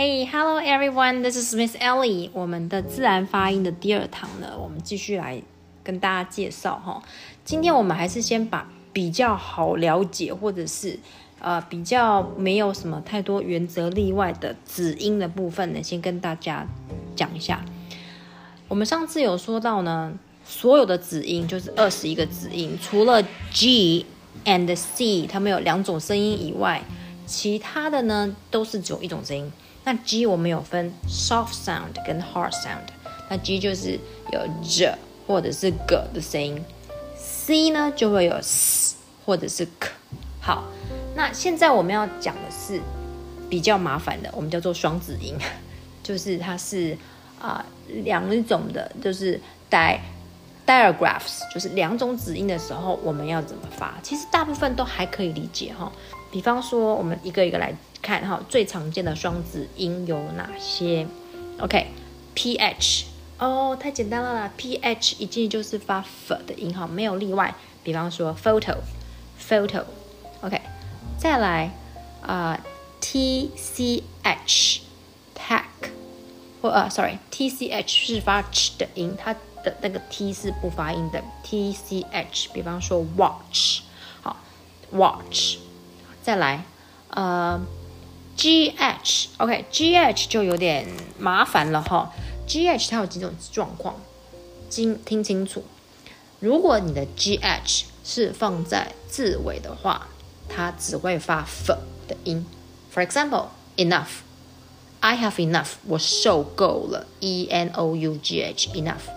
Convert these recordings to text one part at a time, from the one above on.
Hey, hello everyone. This is Miss Ellie. 我们的自然发音的第二堂呢，我们继续来跟大家介绍哈。今天我们还是先把比较好了解，或者是呃比较没有什么太多原则例外的子音的部分呢，先跟大家讲一下。我们上次有说到呢，所有的子音就是二十一个子音，除了 G and C 它们有两种声音以外，其他的呢都是只有一种声音。那 G 我们有分 soft sound 跟 hard sound，那 G 就是有 J 或者是 G 的声音，C 呢就会有 S 或者是 K。好，那现在我们要讲的是比较麻烦的，我们叫做双子音，就是它是啊两种的，就是 di digraphs，就是两种子音的时候，我们要怎么发？其实大部分都还可以理解哈。比方说，我们一个一个来。看哈，最常见的双子音有哪些？OK，P H 哦，太简单了啦，P H 一进就是发 F 的音哈，没有例外。比方说 photo，photo，OK，再来啊，T C H，pack，或呃，sorry，T C H 是发 ch 的音，它的那个 T 是不发音的，T C H。比方说 watch，好，watch，再来呃。G H，OK，G H 就有点麻烦了哈。G H 它有几种状况，听听清楚。如果你的 G H 是放在字尾的话，它只会发 f 的音。For example，enough，I have enough，我受够了。E N O U G H，enough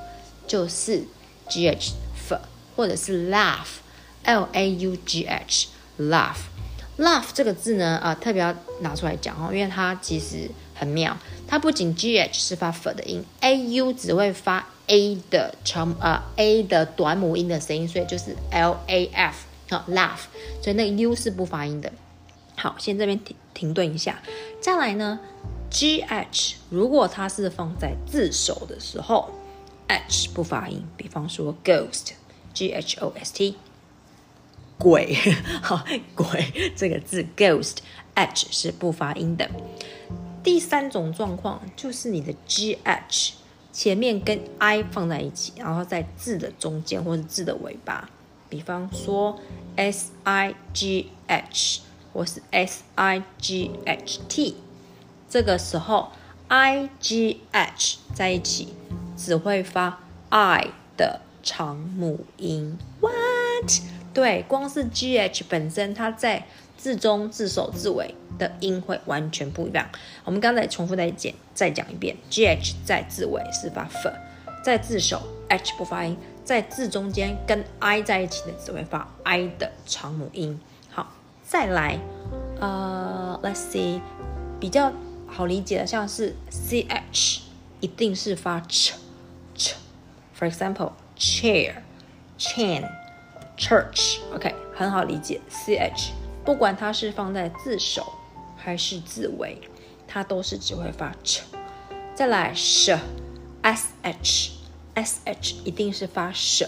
就是 G H f，或者是 laugh，L A U G H，laugh。Laugh 这个字呢，啊，特别要拿出来讲哦，因为它其实很妙。它不仅 G H 是发 F 的音，A U 只会发 A 的长啊 A 的短母音的声音，所以就是 L A F 好 Laugh，所以那个 U 是不发音的。好，先这边停停顿一下，再来呢，G H 如果它是放在字首的时候，H 不发音，比方说 Ghost，G H O S T。鬼，好鬼这个字，ghost，h 是不发音的。第三种状况就是你的 gh 前面跟 i 放在一起，然后在字的中间或者字的尾巴，比方说 sigh 或是 sight，这个时候 igh 在一起只会发 i 的长母音。What？对，光是 G H 本身，它在字中、字首、字尾的音会完全不一样。我们刚才重复再讲，再讲一遍，G H 在字尾是发 F，在字首 H 不发音，在字中间跟 I 在一起的只会发 I 的长母音。好，再来，呃，Let's see，比较好理解的，像是 C H 一定是发 ch ch，For example，chair，chain。Church，OK，很好理解。Ch，不管它是放在字首还是字尾，它都是只会发 ch。再来 sh，sh，sh 一定是发 sh。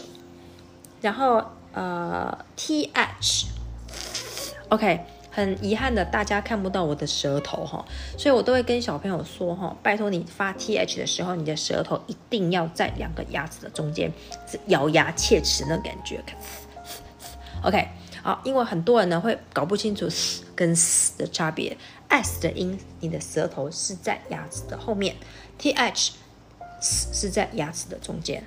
然后呃，th，OK，很遗憾的，大家看不到我的舌头哈，所以我都会跟小朋友说哈，拜托你发 th 的时候，你的舌头一定要在两个牙齿的中间，咬牙切齿那感觉。OK，好，因为很多人呢会搞不清楚 s 跟 s 的差别，s 的音，你的舌头是在牙齿的后面，th 是在牙齿的中间，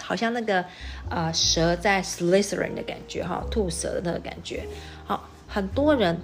好像那个呃蛇在 slithering 的感觉哈，吐舌的那个感觉。好，很多人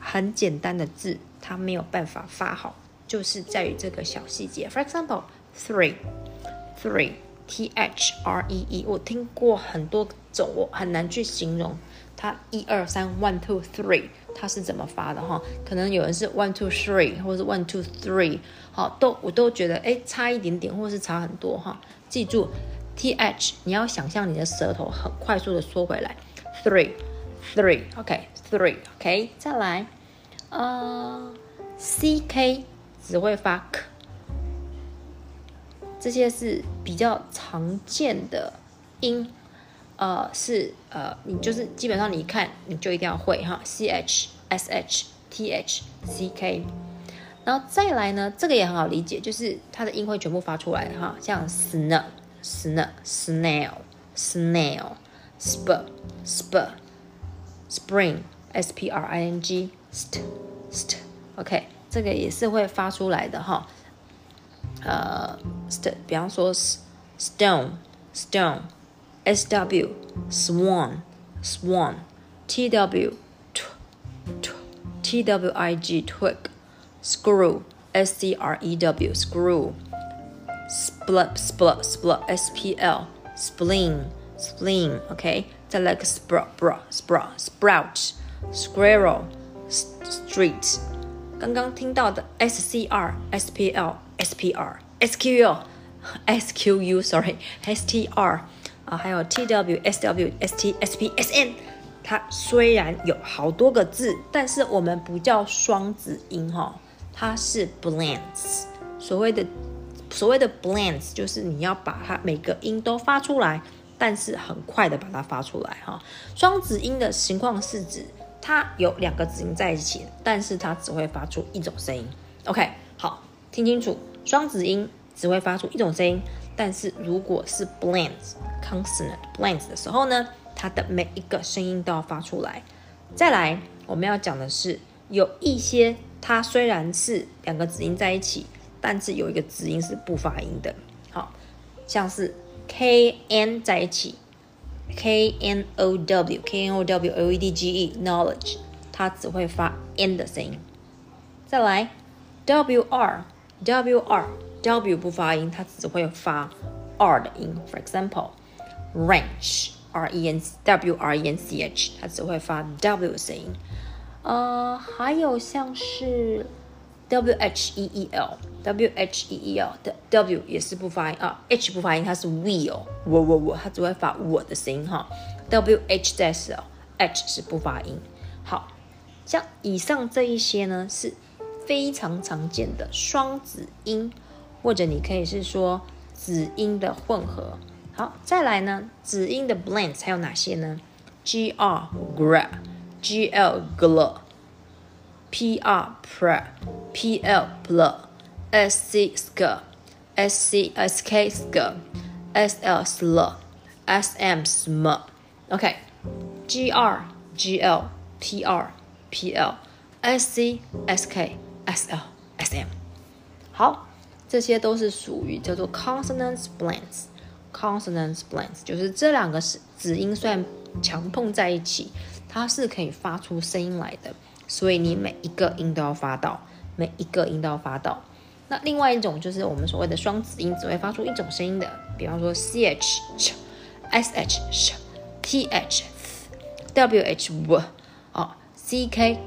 很简单的字，他没有办法发好，就是在于这个小细节。For example，three，three。T H R E E，我听过很多种，我很难去形容它一二三 one two three 它是怎么发的哈？可能有人是 one two three，或者是 one two three，好，都我都觉得哎差一点点，或是差很多哈。记住 T H，你要想象你的舌头很快速的缩回来，three three，OK three OK，再来，呃 C K 只会发 k。这些是比较常见的音，呃，是呃，你就是基本上你一看你就一定要会哈，c h s h t h c k。然后再来呢，这个也很好理解，就是它的音会全部发出来哈，像 snail、snail、snail、snail、spur、spur、spring、s p r i n g、st、st。OK，这个也是会发出来的哈。呃，st，比方说 stone、stone、s w、swan、swan、t w、t、t w i g、twig。screw, s c r e w, screw, split, split, split, s p l, spleen, spleen, OK，再来个 sprout, sprout, sprout, sprout, squirrel, street，刚刚听到的 s c r, s p l, s p r, s q u, s q u, sorry, s t r，啊，还有 t w, s w, s t, s p, s n。它虽然有好多个字，但是我们不叫双子音哈。它是 blends，所谓的所谓的 blends 就是你要把它每个音都发出来，但是很快的把它发出来哈。双子音的情况是指它有两个子音在一起，但是它只会发出一种声音。OK，好，听清楚，双子音只会发出一种声音，但是如果是 blends consonant blends 的时候呢，它的每一个声音都要发出来。再来，我们要讲的是有一些。它虽然是两个子音在一起，但是有一个子音是不发音的。好，像是 k n 在一起，k n o w k n o w l e d g e knowledge，它只会发 n 的声音。再来 w r w r w 不发音，它只会发 r 的音。For example, wrench r e n w r e n c h，它只会发 w 的声音。呃，还有像是 w h e e l w h e e l 的 w 也是不发音啊，h 不发音，它是 will，我我我，它只会发我的声音哈。w h 在是 h 是不发音。好，像以上这一些呢，是非常常见的双子音，或者你可以是说子音的混合。好，再来呢，子音的 blends 还有哪些呢？g r gra。G L gl, P R pr, P L pl, S C sk, S C S K sk, S L sl, S M sm. OK, G R G L P R P L, S C S K S L S M。好，这些都是属于叫做 consonant blends。consonant blends 就是这两个是子音虽然强碰在一起。它是可以发出声音来的，所以你每一个音都要发到，每一个音都要发到。那另外一种就是我们所谓的双子音，只会发出一种声音的，比方说 c h、s h、t h w h w，哦 C K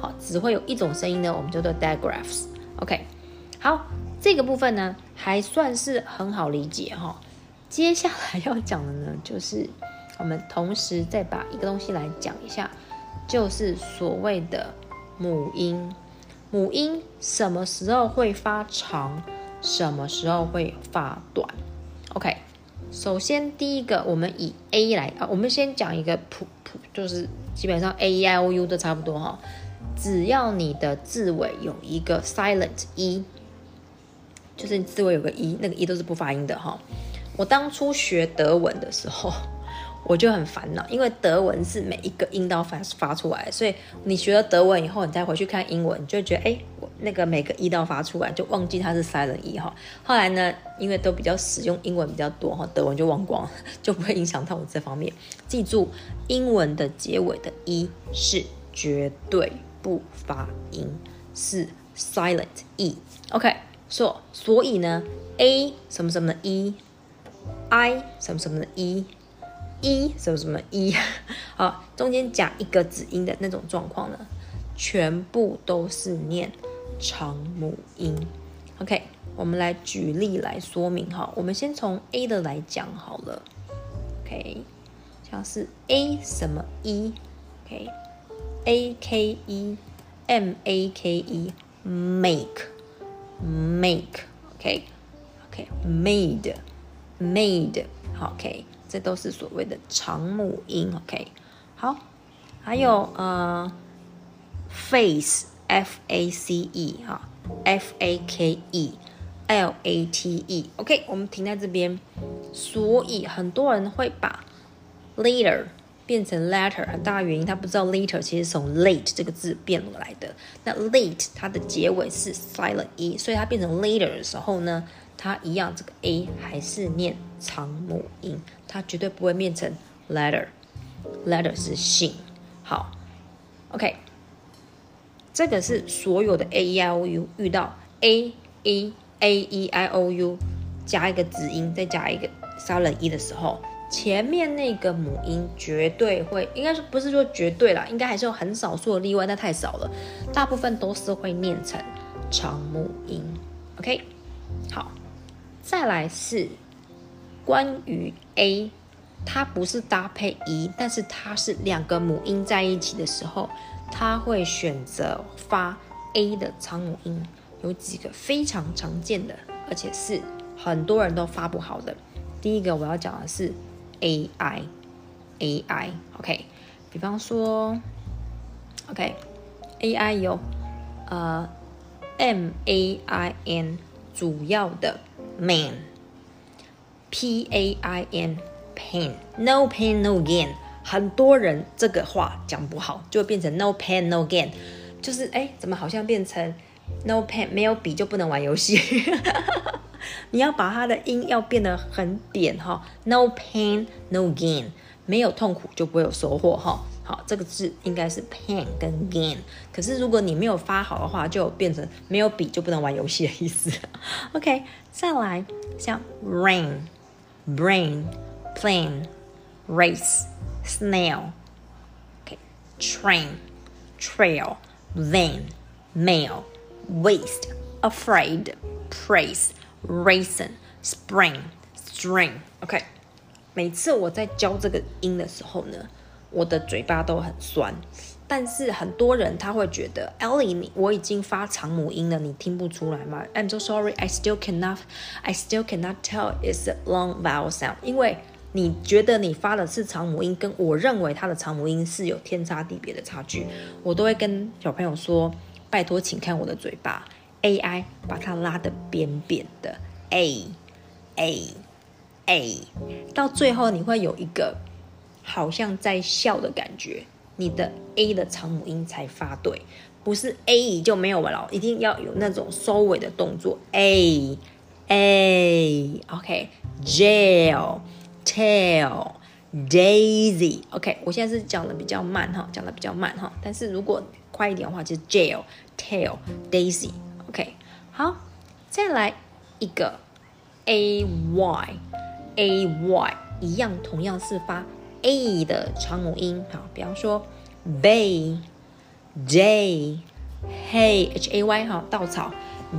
好，只会有一种声音呢，我们叫做 digraphs。OK，好，这个部分呢还算是很好理解哈。接下来要讲的呢就是。我们同时再把一个东西来讲一下，就是所谓的母音。母音什么时候会发长，什么时候会发短？OK，首先第一个，我们以 A 来啊，我们先讲一个普普，就是基本上 A、E、I、O、U 都差不多哈。只要你的字尾有一个 silent 一就是你字尾有个一那个一都是不发音的哈。我当初学德文的时候。我就很烦恼，因为德文是每一个音都要发发出来，所以你学了德文以后，你再回去看英文，你就觉得哎，我那个每个音都要发出来，就忘记它是 silent 一哈。后来呢，因为都比较使用英文比较多哈，德文就忘光了，就不会影响到我这方面。记住，英文的结尾的一是绝对不发音，是 silent e。OK，说所以呢，a 什么什么的 e，i 什么什么的 e，e 什么什么 e，，好，中间夹一个子音的那种状况呢，全部都是念长母音。OK，我们来举例来说明哈。我们先从 A 的来讲好了。OK，像是 A 什么一 ，OK，A K E M A K E make，make，OK，OK，made，made，好，OK。这都是所谓的长母音，OK，好，还有呃，face f a c e 哈，f a k e l a t e。OK，我们停在这边。所以很多人会把 later 变成 letter，很大原因他不知道 later 其实从 late 这个字变过来的。那 late 它的结尾是 silent e，所以它变成 later 的时候呢，它一样这个 a 还是念长母音，它绝对不会变成 letter。letter 是信。好，OK，这个是所有的 a e i o u 遇到 a e a e i o u 加一个子音，再加一个 silent e 的时候，前面那个母音绝对会，应该是不是说绝对啦，应该还是有很少数的例外，但太少了，大部分都是会念成长母音。OK，好，再来是关于 a。它不是搭配一，但是它是两个母音在一起的时候，它会选择发 a 的长母音。有几个非常常见的，而且是很多人都发不好的。第一个我要讲的是 a i a i OK，比方说 OK a i 有呃 m a i n 主要的 man p a i n Pain, no pain, no gain。很多人这个话讲不好，就会变成 no pain, no gain。就是哎，怎么好像变成 no pain 没有笔就不能玩游戏？你要把它的音要变得很扁哈。No pain, no gain。没有痛苦就不会有收获哈。好，这个字应该是 pain 跟 gain。可是如果你没有发好的话，就变成没有笔就不能玩游戏的意思。OK，再来像 rain, brain, plane, race, snail, OK, train, trail, van, mail, waste, afraid, praise raisin, spring, string. OK，每次我在教这个音的时候呢，我的嘴巴都很酸。但是很多人他会觉得，Ellie，你我已经发长母音了，你听不出来吗？I'm so sorry, I still cannot, I still cannot tell it's a long vowel sound，因为你觉得你发的是长母音，跟我认为它的长母音是有天差地别的差距，我都会跟小朋友说：拜托，请看我的嘴巴，AI 把它拉的扁扁的，A A A，到最后你会有一个好像在笑的感觉，你的 A 的长母音才发对，不是 A 就没有了，一定要有那种收尾的动作，A A，OK，Jail。Tail, daisy. OK，我现在是讲的比较慢哈，讲的比较慢哈。但是如果快一点的话，就是 jail, tail, daisy. OK，好，再来一个 a y, a y 一样，同样是发 a 的长母音。好，比方说 bay, day, hay, h a y 哈，稻草，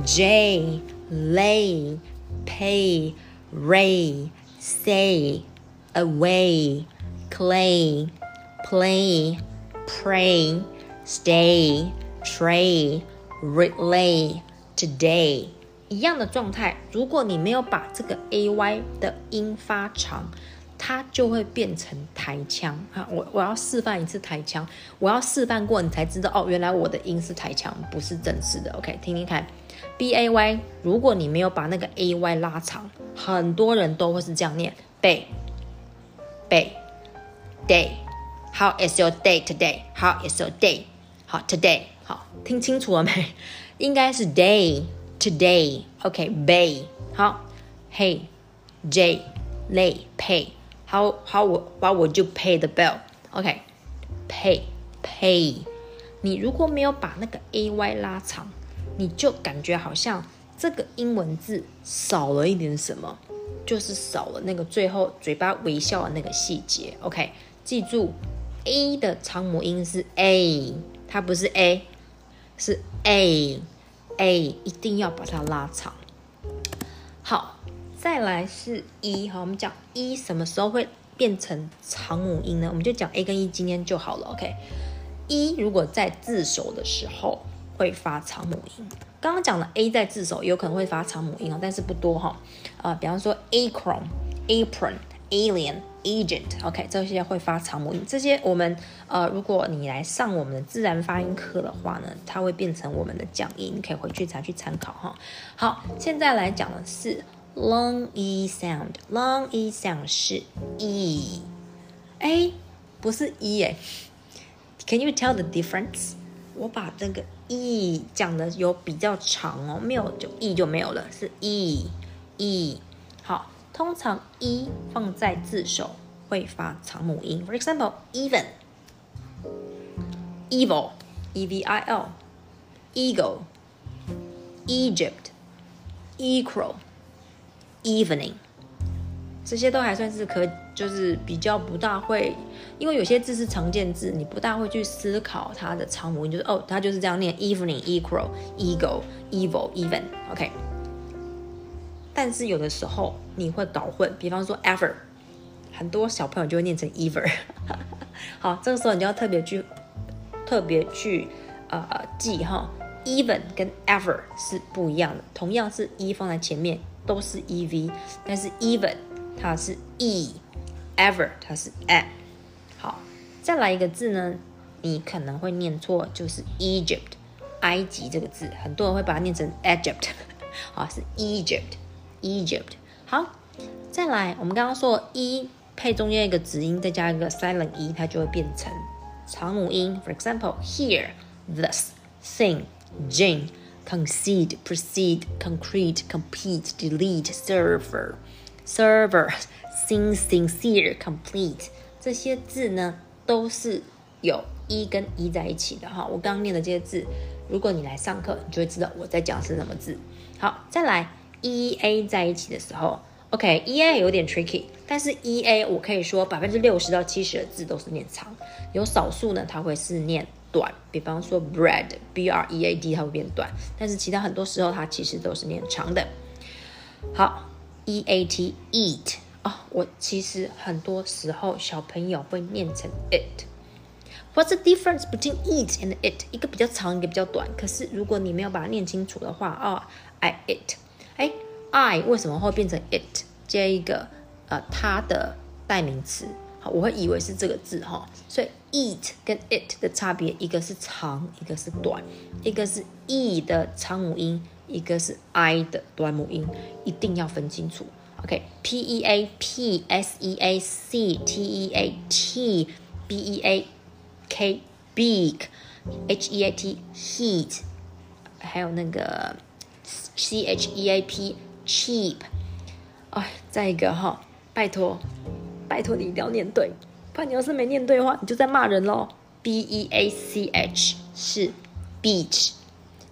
j, lay, pay, ray. say, away, clay, play, pray, stay, tray, relay, today，一样的状态。如果你没有把这个 a y 的音发长，它就会变成台腔啊！我我要示范一次台腔，我要示范过你才知道哦，原来我的音是台腔，不是正式的。OK，听听看。b a y，如果你没有把那个 a y 拉长，很多人都会是这样念。背背 day，How is your day today？How is your day？好，today，好，听清楚了没？应该是 day today。OK，bay，好，Hey，J，lay pay。How how what would you pay the bill？OK，pay pay。你如果没有把那个 a y 拉长。你就感觉好像这个英文字少了一点什么，就是少了那个最后嘴巴微笑的那个细节。OK，记住，A 的长母音是 A，它不是 A，是 A，A 一定要把它拉长。好，再来是一，哈，我们讲一什么时候会变成长母音呢？我们就讲 A 跟 E，今天就好了。OK，一如果在自首的时候。会发长母音。刚刚讲的 a 在自首有可能会发长母音哦，但是不多哈。呃，比方说 acron、apron、alien、agent，OK，这些会发长母音。这些我们呃，如果你来上我们的自然发音课的话呢，它会变成我们的讲义，你可以回去才去参考哈。好，现在来讲的是 long e sound，long e sound 是 e，哎，不是 e 哎，Can you tell the difference？我把那个 e 讲的有比较长哦，没有就 e 就没有了，是 e e。好，通常 e 放在字首会发长母音，for example even evil e v i l eagle Egypt equal evening 这些都还算是可，就是比较不大会，因为有些字是常见字，你不大会去思考它的长母音，就是哦，它就是这样念：evening、equal、eagle、evil、even。OK。但是有的时候你会搞混，比方说 ever，很多小朋友就会念成 ever。好，这个时候你就要特别去特别去呃记哈，even 跟 ever 是不一样的，同样是 e 放在前面都是 ev，但是 even。它是 e，ever 它是 a。好，再来一个字呢，你可能会念错，就是 Egypt，埃及这个字，很多人会把它念成 Egypt，好是 Egypt Egypt，。好，再来，我们刚刚说 e 配中间一个子音，再加一个 silent e，它就会变成长母音。For example, hear, this, sing, Jane, concede, proceed, concrete, compete, delete, server, server, sing, sincere, complete 这些字呢，都是有一跟一在一起的哈。我刚刚念的这些字，如果你来上课，你就会知道我在讲是什么字。好，再来 e a 在一起的时候，OK，e a 有点 tricky，但是 e a 我可以说百分之六十到七十的字都是念长，有少数呢它会是念短，比方说 bread, b r e a d 它会变短，但是其他很多时候它其实都是念长的。好。e a t eat 啊，我其实很多时候小朋友会念成 it。What's the difference between eat and it？一个比较长，一个比较短。可是如果你没有把它念清楚的话，啊，I it，，I 为什么会变成 it？接一个呃它的代名词，好，我会以为是这个字哈。所以 eat 跟 it 的差别，一个是长，一个是短，一个是 e 的长母音。一个是 i 的短母音，一定要分清楚。OK，p e a p s e a c t e a t b e a k big，h e a t heat，还有那个 c h e a p cheap。哎，再一个哈，拜托，拜托你一定要念对，不然你要是没念对的话，你就在骂人喽。b e a c h 是 beach。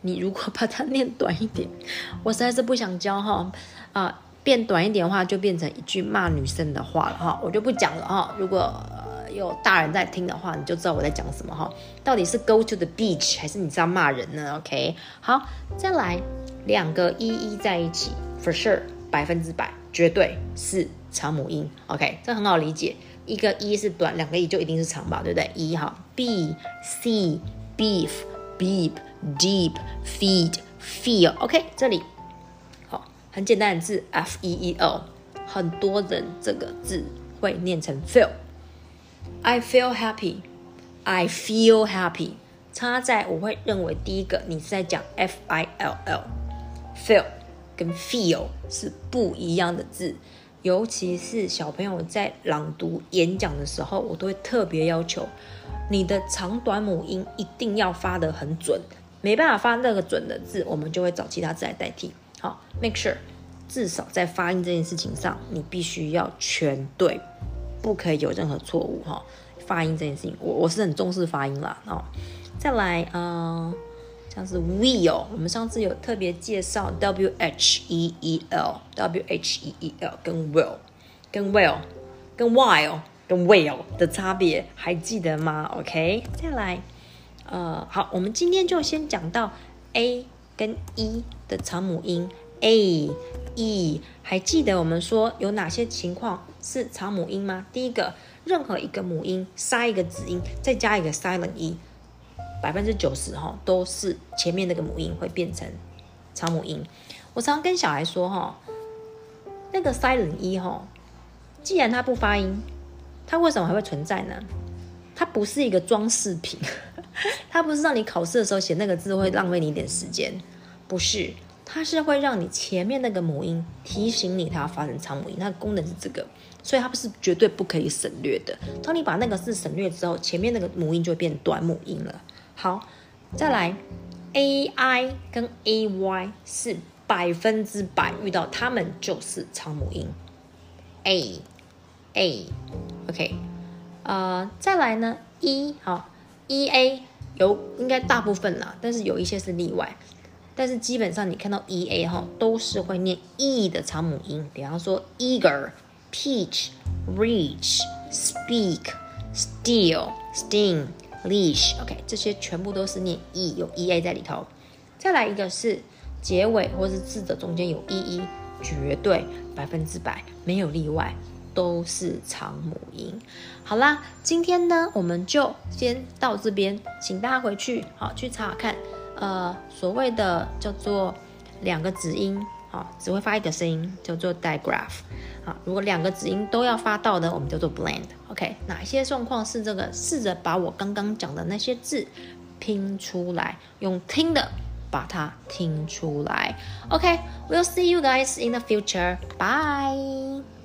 你如果把它念短一点，我实在是不想教哈啊，变短一点的话就变成一句骂女生的话了哈，我就不讲了哈。如果有大人在听的话，你就知道我在讲什么哈。到底是 go to the beach 还是你知道骂人呢？OK，好，再来两个一一在一起，for sure 百分之百绝对是长母音。OK，这很好理解，一个一是短，两个一就一定是长吧，对不对？一哈，B C beef beep。Deep feed feel OK，这里好很简单的字 F E E L，很多人这个字会念成 feel。I feel happy, I feel happy。差在我会认为第一个你是在讲 F I L Feel，跟 feel 是不一样的字，尤其是小朋友在朗读演讲的时候，我都会特别要求你的长短母音一定要发得很准。没办法发那个准的字，我们就会找其他字来代替。好，make sure，至少在发音这件事情上，你必须要全对，不可以有任何错误。哈，发音这件事情，我我是很重视发音啦。哦，再来，嗯，像是 will，我们上次有特别介绍 w h e e l，w h e e l 跟 will，跟 will，跟 while，跟 will 的差别还记得吗？OK，再来。呃，好，我们今天就先讲到 a 跟 e 的长母音 a e，还记得我们说有哪些情况是长母音吗？第一个，任何一个母音塞一个子音，再加一个 silent e，百分之九十哈都是前面那个母音会变成长母音。我常跟小孩说哈，那个 silent e 哈，既然它不发音，它为什么还会存在呢？它不是一个装饰品，它不是让你考试的时候写那个字会浪费你一点时间，不是，它是会让你前面那个母音提醒你它要发成长母音，它的功能是这个，所以它不是绝对不可以省略的。当你把那个字省略之后，前面那个母音就会变短母音了。好，再来，a i 跟 a y 是百分之百遇到，它们就是长母音，a a，OK，呃，再来呢，e 好，e a 有应该大部分啦，但是有一些是例外，但是基本上你看到 e a 哈都是会念 e 的长母音，比方说 eager、peach、reach、speak、steal、sting。leash，OK，这些全部都是念 e，有 e a 在里头。再来一个是结尾或是字的中间有 e e，绝对百分之百没有例外，都是长母音。好啦，今天呢我们就先到这边，请大家回去好去查看，呃，所谓的叫做两个子音。好，只会发一个声音，叫做 digraph。好，如果两个子音都要发到的，我们叫做 blend。OK，哪些状况是这个？试着把我刚刚讲的那些字拼出来，用听的把它听出来。OK，we'll see you guys in the future. Bye.